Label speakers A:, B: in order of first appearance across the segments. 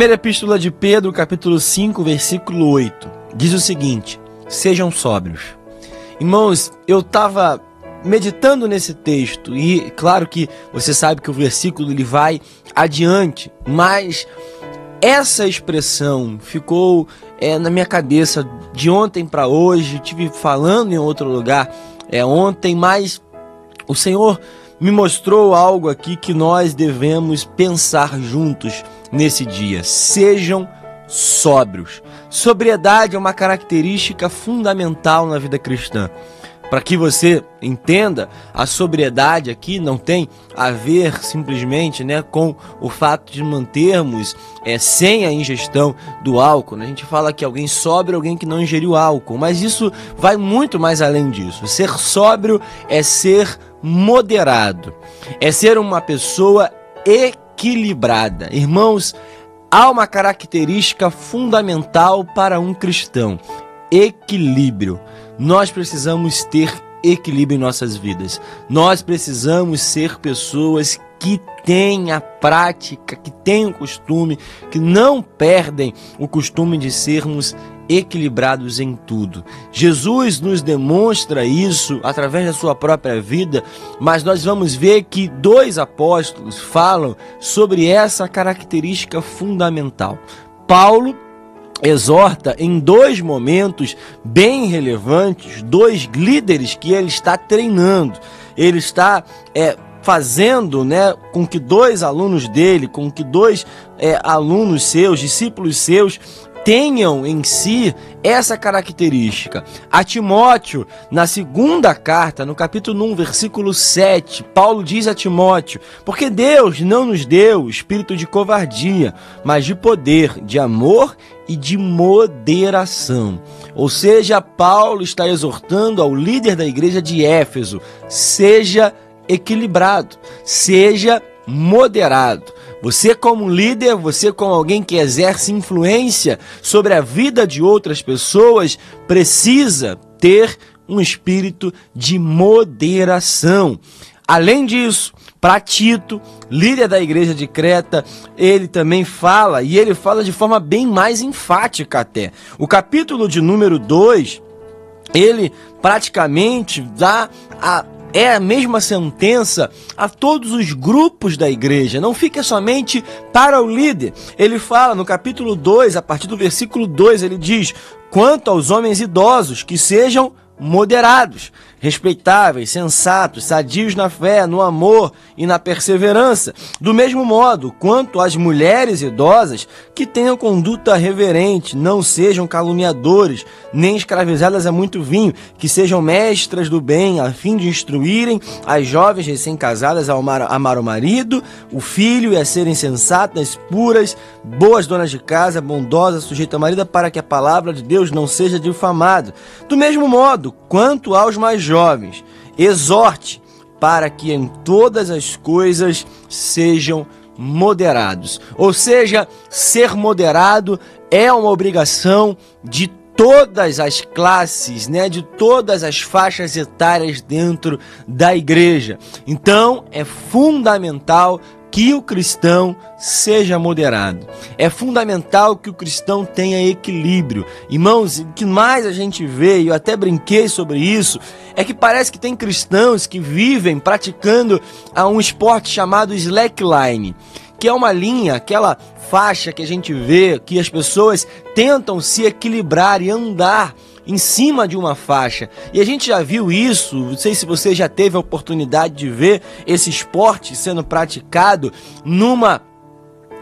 A: Primeira Epístola de Pedro, capítulo 5, versículo 8, diz o seguinte: Sejam sóbrios. Irmãos, eu estava meditando nesse texto e claro que você sabe que o versículo ele vai adiante, mas essa expressão ficou é, na minha cabeça de ontem para hoje. Tive falando em outro lugar é, ontem, mas o Senhor me mostrou algo aqui que nós devemos pensar juntos nesse dia. Sejam sóbrios. Sobriedade é uma característica fundamental na vida cristã. Para que você entenda, a sobriedade aqui não tem a ver simplesmente né, com o fato de mantermos é, sem a ingestão do álcool. Né? A gente fala que alguém sóbrio é alguém que não ingeriu álcool, mas isso vai muito mais além disso. Ser sóbrio é ser moderado, é ser uma pessoa equilibrada. Irmãos, há uma característica fundamental para um cristão: equilíbrio. Nós precisamos ter equilíbrio em nossas vidas. Nós precisamos ser pessoas que têm a prática, que têm o costume, que não perdem o costume de sermos equilibrados em tudo. Jesus nos demonstra isso através da sua própria vida, mas nós vamos ver que dois apóstolos falam sobre essa característica fundamental. Paulo exorta em dois momentos bem relevantes, dois líderes que ele está treinando. Ele está é, fazendo né, com que dois alunos dele, com que dois é, alunos seus, discípulos seus, tenham em si essa característica. A Timóteo, na segunda carta, no capítulo 1, versículo 7, Paulo diz a Timóteo: Porque Deus não nos deu espírito de covardia, mas de poder, de amor e de moderação. Ou seja, Paulo está exortando ao líder da igreja de Éfeso: seja equilibrado, seja moderado. Você, como líder, você, como alguém que exerce influência sobre a vida de outras pessoas, precisa ter um espírito de moderação. Além disso, para Tito, líder da igreja de Creta, ele também fala, e ele fala de forma bem mais enfática até. O capítulo de número 2, ele praticamente dá a é a mesma sentença a todos os grupos da igreja, não fica somente para o líder. Ele fala no capítulo 2, a partir do versículo 2, ele diz: Quanto aos homens idosos, que sejam moderados, respeitáveis, sensatos, sadios na fé, no amor e na perseverança. Do mesmo modo, quanto às mulheres idosas, que tenham conduta reverente, não sejam caluniadores, nem escravizadas a muito vinho, que sejam mestras do bem, a fim de instruírem as jovens recém-casadas a amar, amar o marido, o filho e a serem sensatas, puras, boas donas de casa, bondosas, sujeitas ao marido, para que a palavra de Deus não seja difamada. Do mesmo modo, quanto aos mais jovens, exorte para que em todas as coisas sejam moderados. Ou seja, ser moderado é uma obrigação de todas as classes, né, de todas as faixas etárias dentro da igreja. Então, é fundamental que o cristão seja moderado. É fundamental que o cristão tenha equilíbrio. Irmãos, o que mais a gente vê, e eu até brinquei sobre isso, é que parece que tem cristãos que vivem praticando um esporte chamado slackline, que é uma linha, aquela faixa que a gente vê que as pessoas tentam se equilibrar e andar em cima de uma faixa. E a gente já viu isso, não sei se você já teve a oportunidade de ver esse esporte sendo praticado numa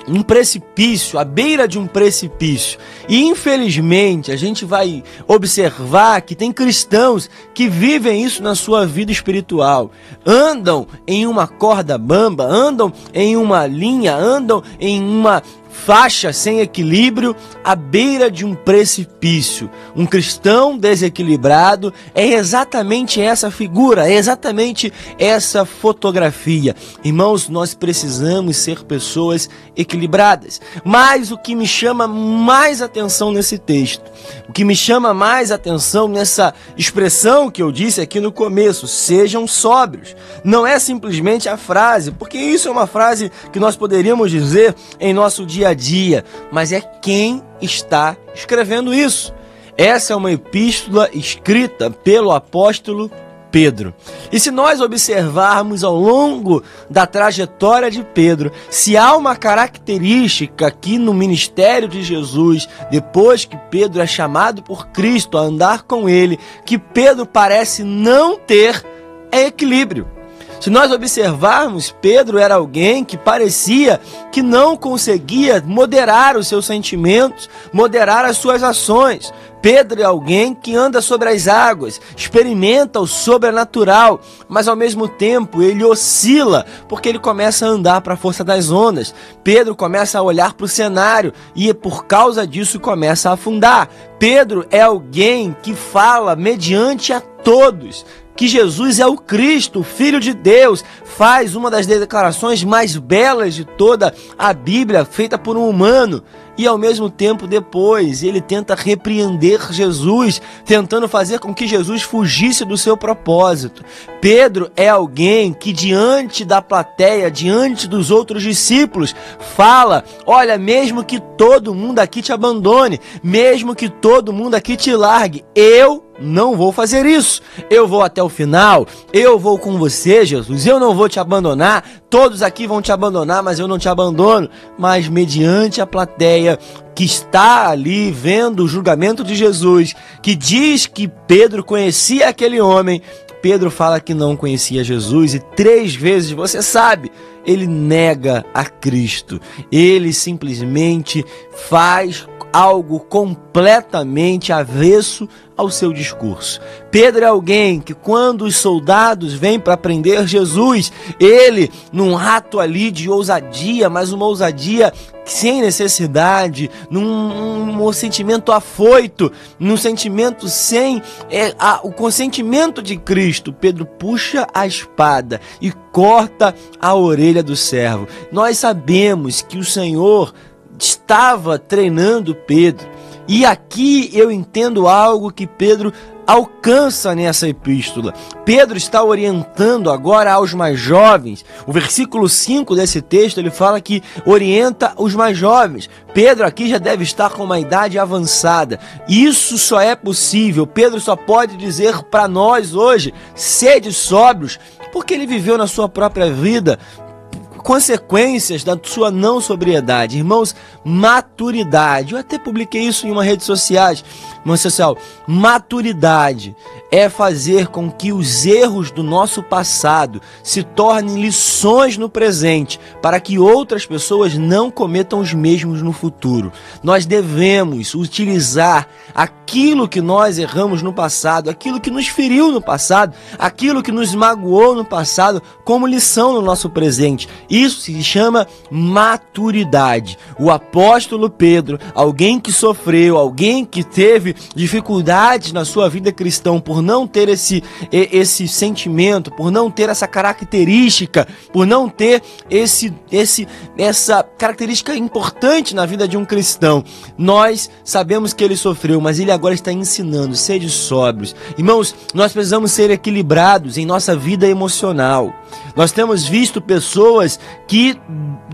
A: um precipício, à beira de um precipício. E infelizmente a gente vai observar que tem cristãos que vivem isso na sua vida espiritual. Andam em uma corda bamba, andam em uma linha, andam em uma faixa sem equilíbrio à beira de um precipício. Um cristão desequilibrado é exatamente essa figura, é exatamente essa fotografia. Irmãos, nós precisamos ser pessoas equilibradas. Mas o que me chama mais atenção nesse texto, o que me chama mais atenção nessa expressão que eu disse aqui no começo, sejam sóbrios. Não é simplesmente a frase, porque isso é uma frase que nós poderíamos dizer em nosso dia dia a dia, mas é quem está escrevendo isso. Essa é uma epístola escrita pelo apóstolo Pedro. E se nós observarmos ao longo da trajetória de Pedro, se há uma característica aqui no ministério de Jesus, depois que Pedro é chamado por Cristo a andar com ele, que Pedro parece não ter, é equilíbrio. Se nós observarmos, Pedro era alguém que parecia que não conseguia moderar os seus sentimentos, moderar as suas ações. Pedro é alguém que anda sobre as águas, experimenta o sobrenatural, mas ao mesmo tempo ele oscila, porque ele começa a andar para a força das ondas. Pedro começa a olhar para o cenário e por causa disso começa a afundar. Pedro é alguém que fala mediante a todos, que Jesus é o Cristo, Filho de Deus, faz uma das declarações mais belas de toda a Bíblia, feita por um humano e ao mesmo tempo depois ele tenta repreender Jesus, tentando fazer com que Jesus fugisse do seu propósito. Pedro é alguém que diante da plateia, diante dos outros discípulos, fala: "Olha, mesmo que todo mundo aqui te abandone, mesmo que todo mundo aqui te largue, eu não vou fazer isso. Eu vou até o final. Eu vou com você, Jesus. Eu não vou te abandonar. Todos aqui vão te abandonar, mas eu não te abandono. Mas mediante a plateia que está ali vendo o julgamento de Jesus, que diz que Pedro conhecia aquele homem, Pedro fala que não conhecia Jesus e três vezes, você sabe, ele nega a Cristo. Ele simplesmente faz algo completamente avesso ao seu discurso. Pedro é alguém que, quando os soldados vêm para prender Jesus, ele, num ato ali de ousadia, mas uma ousadia sem necessidade, num, sentimento afoito, num sentimento sem é, a, o consentimento de Cristo, Pedro puxa a espada e corta a orelha do servo. Nós sabemos que o Senhor estava treinando Pedro. E aqui eu entendo algo que Pedro alcança nessa epístola. Pedro está orientando agora aos mais jovens. O versículo 5 desse texto ele fala que orienta os mais jovens. Pedro aqui já deve estar com uma idade avançada. Isso só é possível. Pedro só pode dizer para nós hoje: sede sóbrios, porque ele viveu na sua própria vida consequências da sua não sobriedade. Irmãos, maturidade. Eu até publiquei isso em uma rede social. Irmão social, maturidade é fazer com que os erros do nosso passado se tornem lições no presente, para que outras pessoas não cometam os mesmos no futuro. Nós devemos utilizar aquilo que nós erramos no passado, aquilo que nos feriu no passado, aquilo que nos magoou no passado, como lição no nosso presente. Isso se chama maturidade. O apóstolo Pedro, alguém que sofreu, alguém que teve dificuldades na sua vida cristã por não ter esse, esse sentimento, por não ter essa característica, por não ter esse, esse, essa característica importante na vida de um cristão. Nós sabemos que ele sofreu, mas ele agora está ensinando, sede sóbrios. Irmãos, nós precisamos ser equilibrados em nossa vida emocional. Nós temos visto pessoas que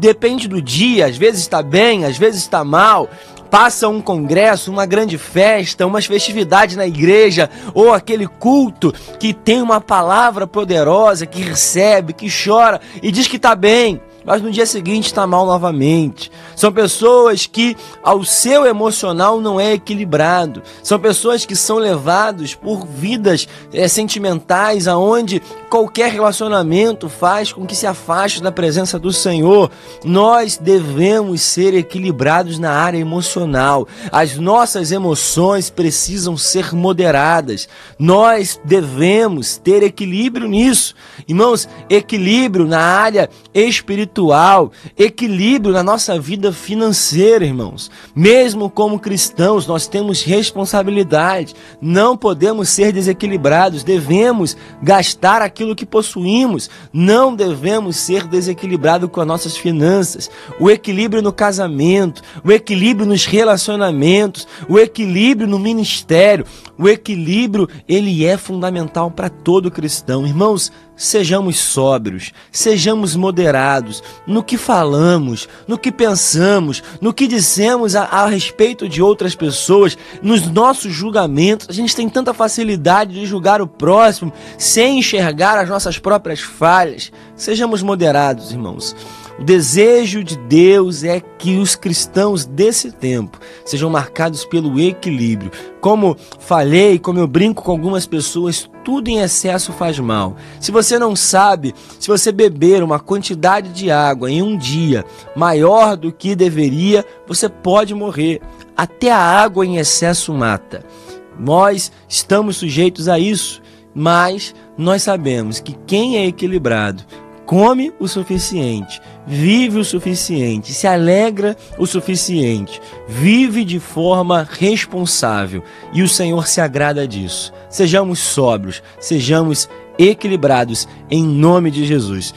A: depende do dia, às vezes está bem, às vezes está mal, passa um congresso, uma grande festa, umas festividades na igreja, ou aquele culto que tem uma palavra poderosa, que recebe, que chora e diz que está bem mas no dia seguinte está mal novamente. São pessoas que ao seu emocional não é equilibrado. São pessoas que são levados por vidas é, sentimentais aonde qualquer relacionamento faz com que se afaste da presença do Senhor. Nós devemos ser equilibrados na área emocional. As nossas emoções precisam ser moderadas. Nós devemos ter equilíbrio nisso. Irmãos, equilíbrio na área espiritual espiritual, equilíbrio na nossa vida financeira, irmãos. Mesmo como cristãos, nós temos responsabilidade. Não podemos ser desequilibrados, devemos gastar aquilo que possuímos. Não devemos ser desequilibrados com as nossas finanças. O equilíbrio no casamento, o equilíbrio nos relacionamentos, o equilíbrio no ministério, o equilíbrio, ele é fundamental para todo cristão. Irmãos, sejamos sóbrios, sejamos moderados no que falamos, no que pensamos, no que dizemos a, a, respeito de outras pessoas, nos nossos julgamentos. A gente tem tanta facilidade de julgar o próximo sem enxergar as nossas próprias falhas. Sejamos moderados, irmãos. O desejo de Deus é que os cristãos desse tempo sejam marcados pelo equilíbrio. Como falei, como eu brinco com algumas pessoas, tudo em excesso faz mal. Se você não sabe, se você beber uma quantidade de água em um dia maior do que deveria, você pode morrer. Até a água em excesso mata. Nós estamos sujeitos a isso, mas nós sabemos que quem é equilibrado come o suficiente, vive o suficiente, se alegra o suficiente, vive de forma responsável e o Senhor se agrada disso. Sejamos sóbrios, sejamos equilibrados em nome de Jesus.